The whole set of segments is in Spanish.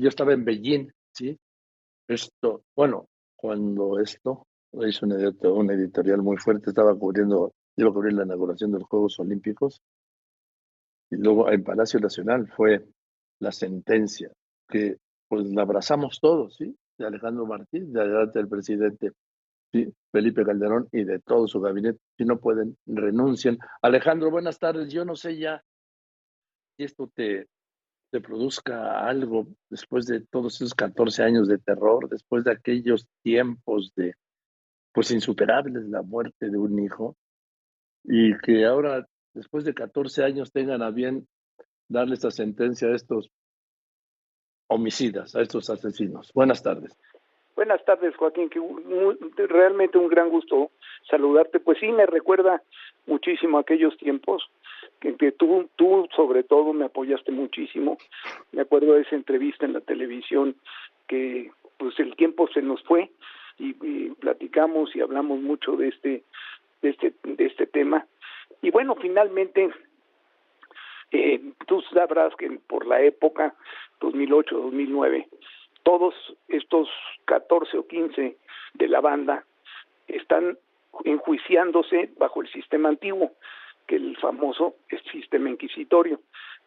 yo estaba en Beijing, ¿sí? Esto, bueno, cuando esto, hizo un editorial muy fuerte, estaba cubriendo, iba a cubrir la inauguración de los Juegos Olímpicos, y luego en Palacio Nacional fue la sentencia, que pues la abrazamos todos, ¿sí? De Alejandro Martín, de adelante del presidente ¿sí? Felipe Calderón y de todo su gabinete. Si no pueden, renuncien. Alejandro, buenas tardes. Yo no sé ya si esto te, produzca algo después de todos esos 14 años de terror, después de aquellos tiempos de, pues insuperables, la muerte de un hijo, y que ahora, después de 14 años, tengan a bien darle esta sentencia a estos homicidas, a estos asesinos. Buenas tardes. Buenas tardes, Joaquín, que realmente un gran gusto saludarte. Pues sí, me recuerda muchísimo aquellos tiempos que, que tú, tú sobre todo me apoyaste muchísimo. Me acuerdo de esa entrevista en la televisión que pues el tiempo se nos fue y, platicamos y hablamos mucho de este de este de este tema y bueno finalmente eh, tú sabrás que por la época 2008 2009 todos estos 14 o 15 de la banda están enjuiciándose bajo el sistema antiguo, que el famoso sistema inquisitorio.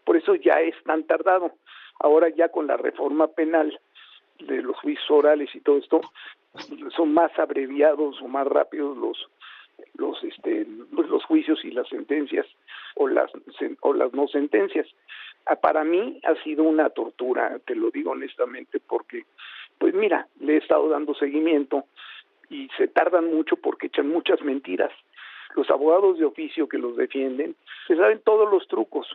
Por eso ya es tan tardado. Ahora ya con la reforma penal de los juicios orales y todo esto, son más abreviados o más rápidos los los este los juicios y las sentencias o las o las no sentencias Ah, para mí ha sido una tortura, te lo digo honestamente, porque, pues mira, le he estado dando seguimiento y se tardan mucho porque echan muchas mentiras. Los abogados de oficio que los defienden se saben todos los trucos.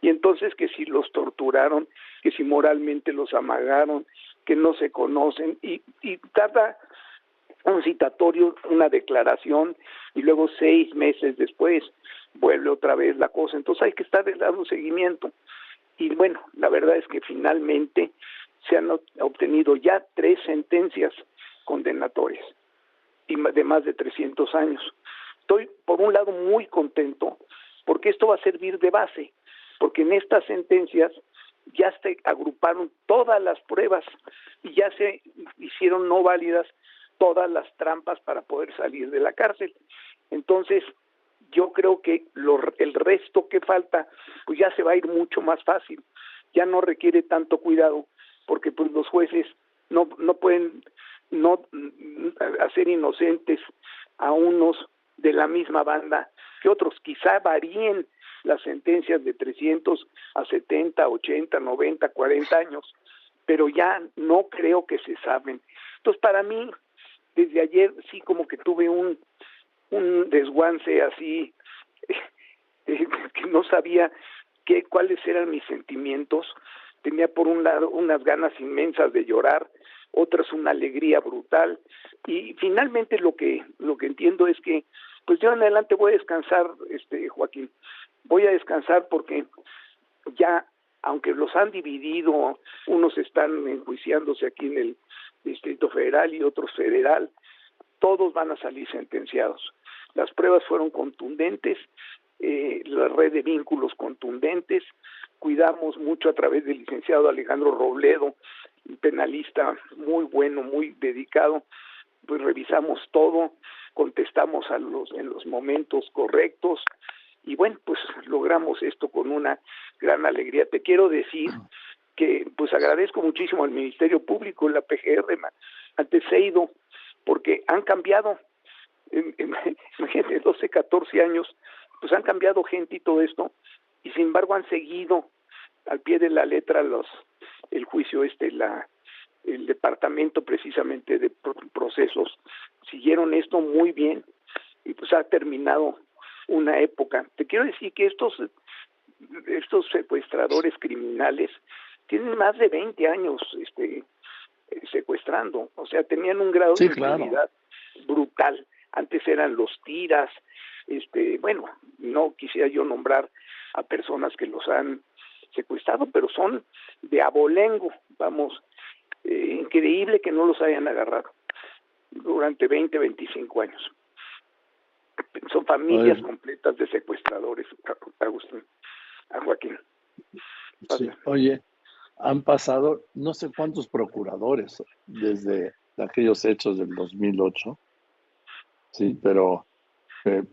Y entonces que si los torturaron, que si moralmente los amagaron, que no se conocen, y, y tarda un citatorio, una declaración, y luego seis meses después vuelve otra vez la cosa. Entonces hay que estar dando seguimiento. Y bueno, la verdad es que finalmente se han obtenido ya tres sentencias condenatorias y de más de 300 años. Estoy, por un lado, muy contento porque esto va a servir de base, porque en estas sentencias ya se agruparon todas las pruebas y ya se hicieron no válidas todas las trampas para poder salir de la cárcel. Entonces, yo creo que el resto que falta, pues ya se va a ir mucho más fácil, ya no requiere tanto cuidado, porque pues los jueces no, no pueden no hacer inocentes a unos de la misma banda que otros, quizá varíen las sentencias de 300 a 70, 80, 90, 40 años, pero ya no creo que se saben. Entonces, para mí, desde ayer sí como que tuve un, un desguance así eh, que no sabía qué cuáles eran mis sentimientos tenía por un lado unas ganas inmensas de llorar otras una alegría brutal. Y finalmente lo que lo que entiendo es que pues yo en adelante voy a descansar este Joaquín. Voy a descansar porque ya aunque los han dividido unos están enjuiciándose aquí en el Distrito Federal y otros federal todos van a salir sentenciados. Las pruebas fueron contundentes, eh, la red de vínculos contundentes, cuidamos mucho a través del licenciado Alejandro Robledo, penalista muy bueno, muy dedicado, pues revisamos todo, contestamos a los, en los momentos correctos y bueno, pues logramos esto con una gran alegría. Te quiero decir que pues agradezco muchísimo al Ministerio Público, la PGR, ante CEIDO, porque han cambiado imagínate, 12, 14 años, pues han cambiado gente y todo esto, y sin embargo han seguido al pie de la letra los el juicio este, la el departamento precisamente de procesos siguieron esto muy bien y pues ha terminado una época. Te quiero decir que estos estos secuestradores criminales tienen más de 20 años este secuestrando, o sea, tenían un grado de claro. brutal antes eran los tiras, este, bueno, no quisiera yo nombrar a personas que los han secuestrado, pero son de abolengo, vamos, eh, increíble que no los hayan agarrado durante 20, 25 años. Son familias completas de secuestradores, Agustín, a Joaquín. oye, han pasado no sé cuántos procuradores desde aquellos hechos del 2008, sí, pero eh,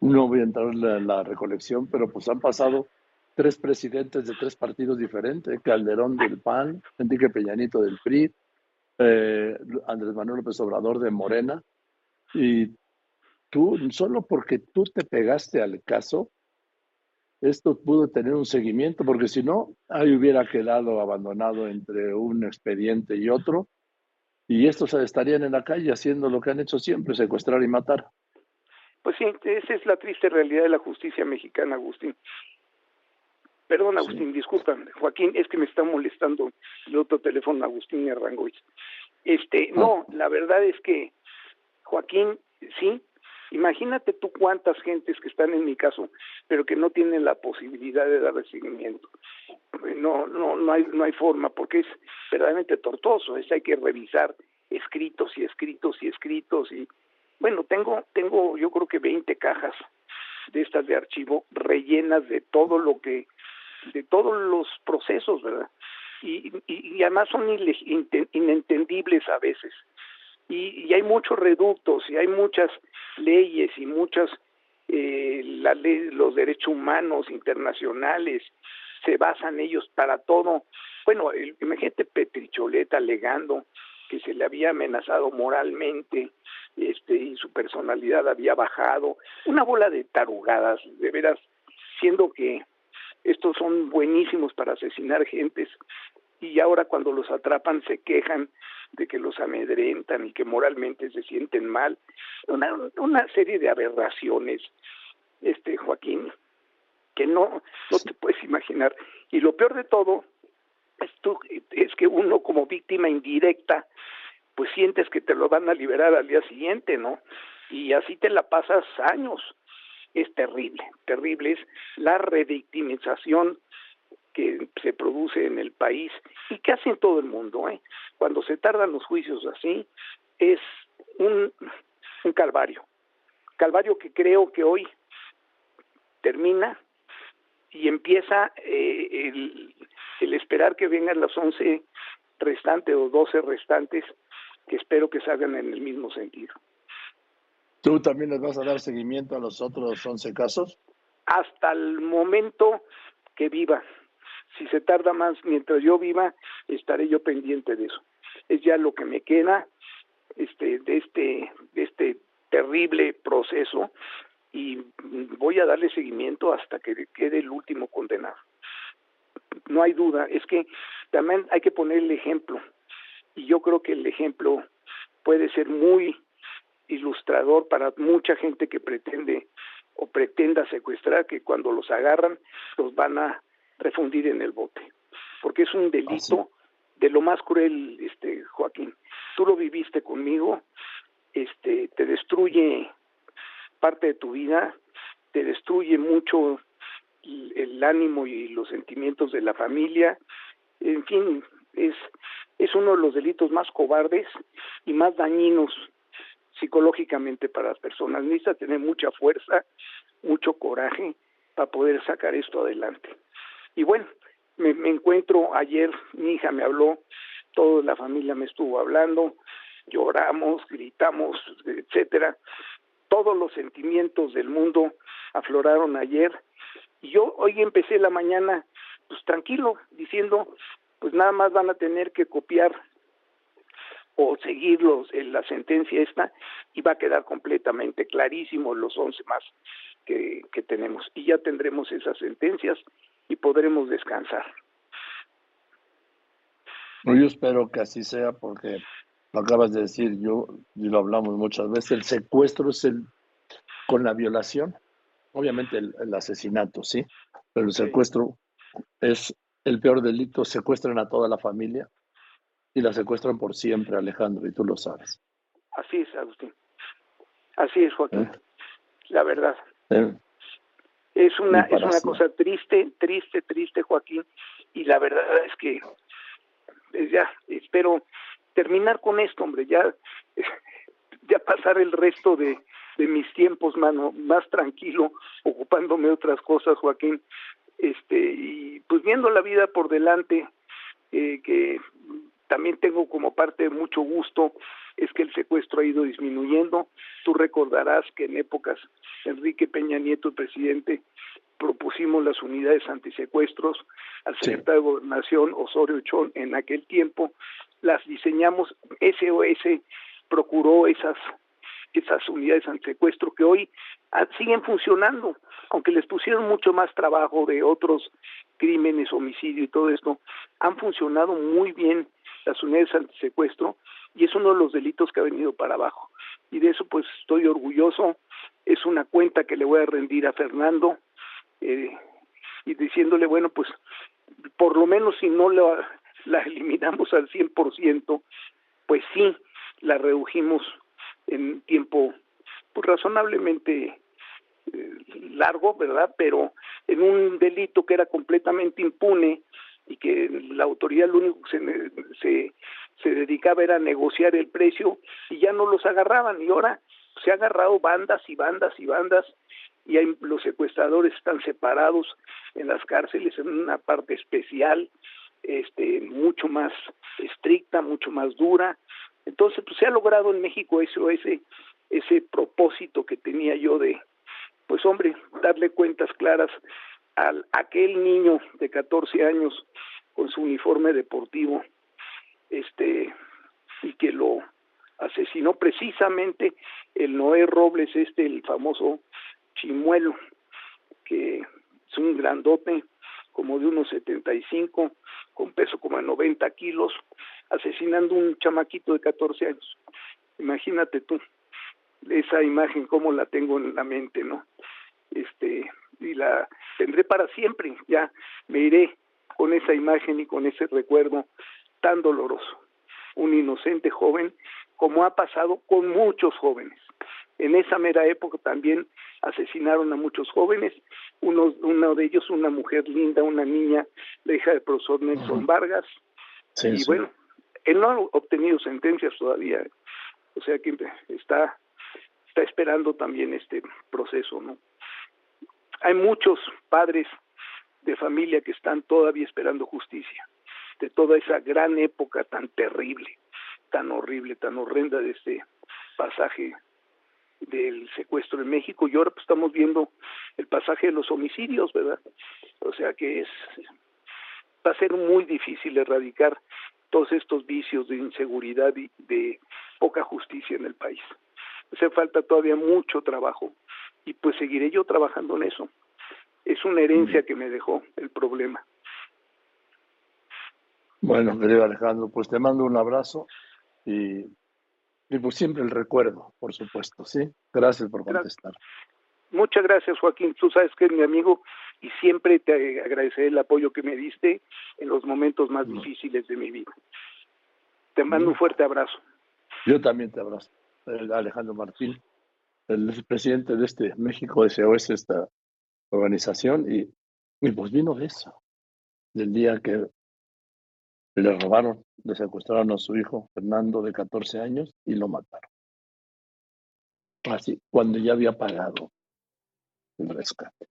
no voy a entrar en la, recolección, pero pues han pasado tres presidentes de tres partidos diferentes, Calderón del PAN, Enrique Peñanito del PRI, eh, Andrés Manuel López Obrador de Morena, y tú, solo porque tú te pegaste al caso, esto pudo tener un seguimiento, porque si no, ahí hubiera quedado abandonado entre un expediente y otro, y estos estarían en la calle haciendo lo que han hecho siempre, secuestrar y matar. Pues sí, esa es la triste realidad de la justicia mexicana, Agustín. Perdón, Agustín, disculpa, Joaquín, es que me está molestando el otro teléfono, Agustín Arrangoiz. Este, no, ah. la verdad es que, Joaquín, sí, imagínate tú cuántas gentes que están en mi caso, pero que no tienen la posibilidad de dar seguimiento. No, no, no hay, no hay forma, porque es verdaderamente tortuoso, es hay que revisar escritos y escritos y escritos y bueno, tengo, tengo yo creo que 20 cajas de estas de archivo rellenas de todo lo que, de todos los procesos, ¿verdad? Y, y, además son inentendibles a veces. Y, y, hay muchos reductos y hay muchas leyes y muchas, eh, la ley, los derechos humanos internacionales se basan ellos para todo. Bueno, imagínate Petricholeta alegando que se le había amenazado moralmente este y su personalidad había bajado una bola de tarugadas de veras siendo que estos son buenísimos para asesinar gentes y ahora cuando los atrapan se quejan de que los amedrentan y que moralmente se sienten mal una, una serie de aberraciones este Joaquín que no no te puedes imaginar y lo peor de todo es que uno como víctima indirecta, pues sientes que te lo van a liberar al día siguiente, ¿no? Y así te la pasas años. Es terrible, terrible es la revictimización que se produce en el país y que hace en todo el mundo, ¿eh? Cuando se tardan los juicios así, es un, calvario. Calvario que creo que hoy termina y empieza eh, el, el esperar que vengan las 11 restantes o 12 restantes que espero que salgan en el mismo sentido. ¿Tú también les vas a dar seguimiento a los otros 11 casos? Hasta el momento que viva. Si se tarda más mientras yo viva, estaré yo pendiente de eso. Es ya lo que me queda este, de, este, de este terrible proceso y voy a darle seguimiento hasta que quede el último condenado no hay duda, es que también hay que poner el ejemplo y yo creo que el ejemplo puede ser muy ilustrador para mucha gente que pretende o pretenda secuestrar, que cuando los agarran los van a refundir en el bote, porque es un delito de lo más cruel, este Joaquín. Tú lo viviste conmigo, este, te destruye parte de tu vida, te destruye mucho el ánimo y los sentimientos de la familia, en fin, es, es uno de los delitos más cobardes y más dañinos psicológicamente para las personas. Necesita tener mucha fuerza, mucho coraje para poder sacar esto adelante. Y bueno, me, me encuentro ayer, mi hija me habló, toda la familia me estuvo hablando, lloramos, gritamos, etcétera. Todos los sentimientos del mundo afloraron ayer y yo hoy empecé la mañana pues tranquilo, diciendo, pues nada más van a tener que copiar o seguir en la sentencia esta y va a quedar completamente clarísimo los 11 más que, que tenemos. Y ya tendremos esas sentencias y podremos descansar. Yo espero que así sea porque lo acabas de decir, yo y lo hablamos muchas veces, el secuestro es el con la violación obviamente el, asesinato, sí, pero el secuestro es el peor delito, secuestran a toda la familia y la secuestran por siempre, Alejandro, y tú lo sabes. Así es, Agustín. Así es, Joaquín. ¿Eh? La verdad. ¿Eh? Es una, es una cosa triste, triste, triste, Joaquín, y la verdad es que pues ya espero terminar con esto, hombre, ya, ya pasar el resto de, de mis tiempos, mano, más tranquilo, ocupándome otras cosas, Joaquín, este, y pues viendo la vida por delante, eh, que también tengo como parte de mucho gusto es que el secuestro ha ido disminuyendo. Tú recordarás que en épocas Enrique Peña Nieto, el presidente, propusimos las unidades antisecuestros al secretario de Gobernación Osorio Chón en aquel tiempo, las diseñamos, SOS procuró esas esas unidades antisecuestro que hoy siguen funcionando, aunque les pusieron mucho más trabajo de otros crímenes, homicidio y todo esto, han funcionado muy bien unidades antisecuestro y es uno de los delitos que ha venido para abajo. Y de eso pues estoy orgulloso, es una cuenta que le voy a rendir a Fernando, eh, y diciéndole, bueno, pues por lo menos si no la, la eliminamos al 100%, pues sí, la redujimos en tiempo pues, razonablemente eh, largo, ¿verdad? Pero en un delito que era completamente impune y que la autoridad lo único que se, se, dedicaba era a negociar el precio y ya no los agarraban y ahora se ha agarrado bandas y bandas y bandas y los secuestradores están separados en las cárceles en una parte especial, este, mucho más estricta, mucho más dura. Entonces, pues se ha logrado en México eso, ese, ese propósito que tenía yo de, pues hombre, darle cuentas claras a aquel niño de 14 años con su uniforme deportivo, este, y que lo asesinó precisamente el Noé Robles, este, el famoso chimuelo, que es un grandote, como de unos 75, con peso como de 90 kilos, asesinando un chamaquito de 14 años. Imagínate tú esa imagen cómo la tengo en la mente, ¿no? Este, y la tendré para siempre, ya me iré con esa imagen y con ese recuerdo tan doloroso. Un inocente joven, como ha pasado con muchos jóvenes. En esa mera época también asesinaron a muchos jóvenes, uno, uno de ellos una mujer linda, una niña, la hija del profesor Nelson Vargas, y bueno, él no ha obtenido sentencias todavía, o sea que está, está esperando también este proceso, ¿no? Hay muchos padres de familia que están todavía esperando justicia de toda esa gran época tan terrible, tan horrible, tan horrenda de este pasaje del secuestro en México y ahora pues, estamos viendo el pasaje de los homicidios, ¿verdad? O sea que es va a ser muy difícil erradicar todos estos vicios de inseguridad y de poca justicia en el país. Hace falta todavía mucho trabajo y pues seguiré yo trabajando en eso. Es una herencia que me dejó el problema. Bueno, querido Alejandro, pues te mando un abrazo y y pues siempre el recuerdo, por supuesto, ¿sí? Gracias por contestar. Muchas gracias, Joaquín. Tú sabes que es mi amigo y siempre te agradeceré el apoyo que me diste en los momentos más difíciles de mi vida. Te mando un fuerte abrazo. Yo también te abrazo. Alejandro Martín, el presidente de este México SOS, esta organización, y, y pues vino de eso, del día que le robaron, le secuestraron a su hijo Fernando de 14 años y lo mataron. Así, cuando ya había pagado el rescate.